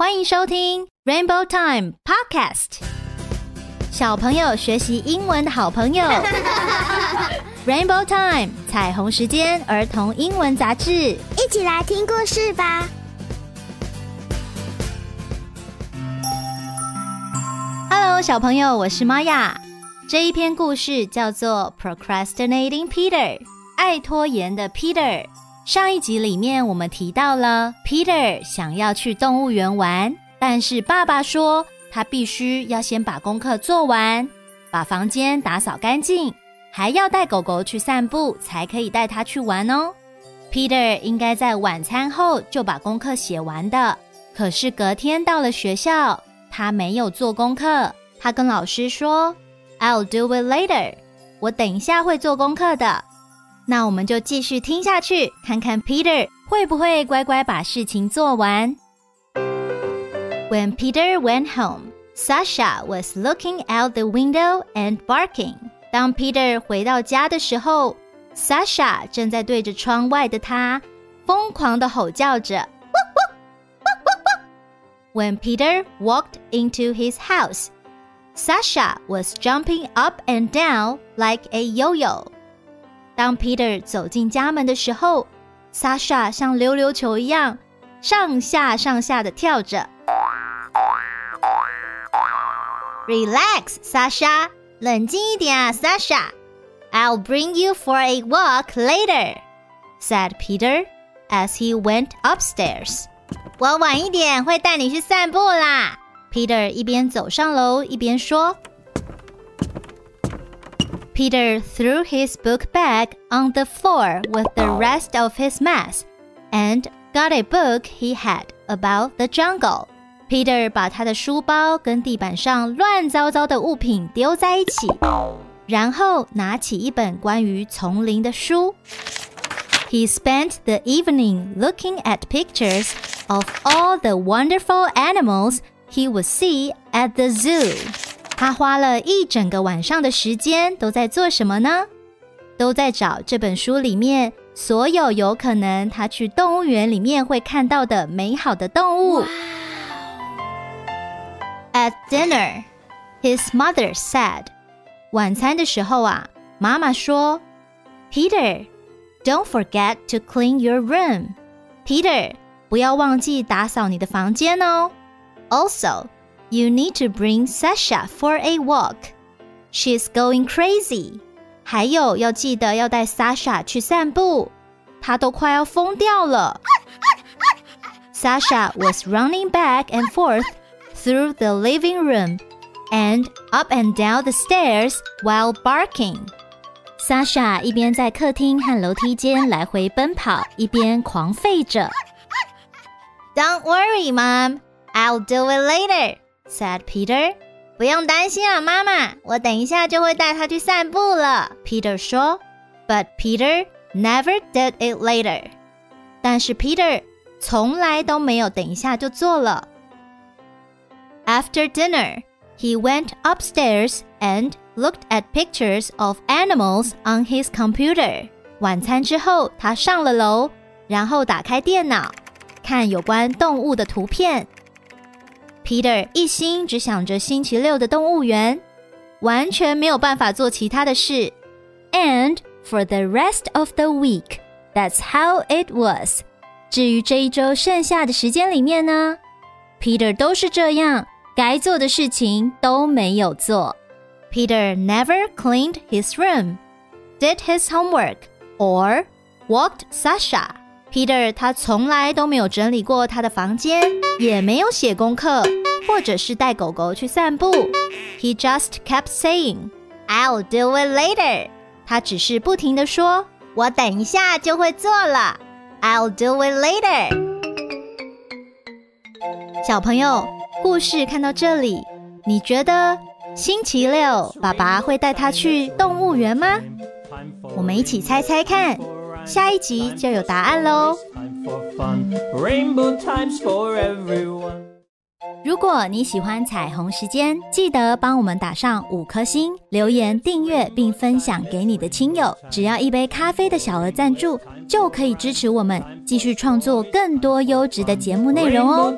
欢迎收听 Rainbow Time Podcast，小朋友学习英文的好朋友。Rainbow Time 彩虹时间儿童英文杂志，一起来听故事吧。Hello，小朋友，我是玛雅。这一篇故事叫做 Procrastinating Peter，爱拖延的 Peter。上一集里面我们提到了 Peter 想要去动物园玩，但是爸爸说他必须要先把功课做完，把房间打扫干净，还要带狗狗去散步，才可以带它去玩哦。Peter 应该在晚餐后就把功课写完的，可是隔天到了学校，他没有做功课，他跟老师说。I'll do it later。我等一下会做功课的。那我们就继续听下去，看看 Peter 会不会乖乖把事情做完。When Peter went home, Sasha was looking out the window and barking. 当 Peter 回到家的时候，Sasha 正在对着窗外的他疯狂的吼叫着。When Peter walked into his house, Sasha was jumping up and down like a yo-yo. 当 Peter 走进家门的时候，Sasha 像溜溜球一样上下上下的跳着。Relax, Sasha，冷静一点啊，Sasha。I'll bring you for a walk later, said Peter as he went upstairs. 我晚一点会带你去散步啦。Peter 一边走上楼一边说。Peter threw his book bag on the floor with the rest of his mess and got a book he had about the jungle. Peter 把他的书包跟地板上乱糟糟的物品丢在一起，然后拿起一本关于丛林的书。He spent the evening looking at pictures of all the wonderful animals he would see at the zoo. 他花了一整个晚上的时间都在做什么呢？都在找这本书里面所有有可能他去动物园里面会看到的美好的动物。At dinner, his mother said. 晚餐的时候啊，妈妈说：“Peter, don't forget to clean your room. Peter，不要忘记打扫你的房间哦。” Also, you need to bring Sasha for a walk. She's going crazy. 还有要记得要带 Sasha 去散步，她都快要疯掉了。Sasha was running back and forth through the living room and up and down the stairs while barking. Sasha 一边在客厅和楼梯间来回奔跑，一边狂吠着。Don't worry, Mom. I'll do it later," said Peter. 不用担心啊，妈妈，我等一下就会带他去散步了。Peter 说。But Peter never did it later. 但是 Peter 从来都没有等一下就做了。After dinner, he went upstairs and looked at pictures of animals on his computer. 晚餐之后，他上了楼，然后打开电脑，看有关动物的图片。 Peter 一心只想着星期六的动物园，完全没有办法做其他的事。And for the rest of the week, that's how it was. 至于这一周剩下的时间里面呢，Peter 都是这样，该做的事情都没有做。Peter never cleaned his room, did his homework, or walked Sasha. Peter 他从来都没有整理过他的房间，也没有写功课， 或者是带狗狗去散步。He just kept saying, "I'll do it later." 他只是不停的说：“我等一下就会做了。”I'll do it later。小朋友，故事看到这里，你觉得星期六爸爸会带他去动物园吗？我们一起猜猜看。下一集就有答案喽！如果你喜欢彩虹时间，记得帮我们打上五颗星，留言订阅并分享给你的亲友。只要一杯咖啡的小额赞助，就可以支持我们继续创作更多优质的节目内容哦。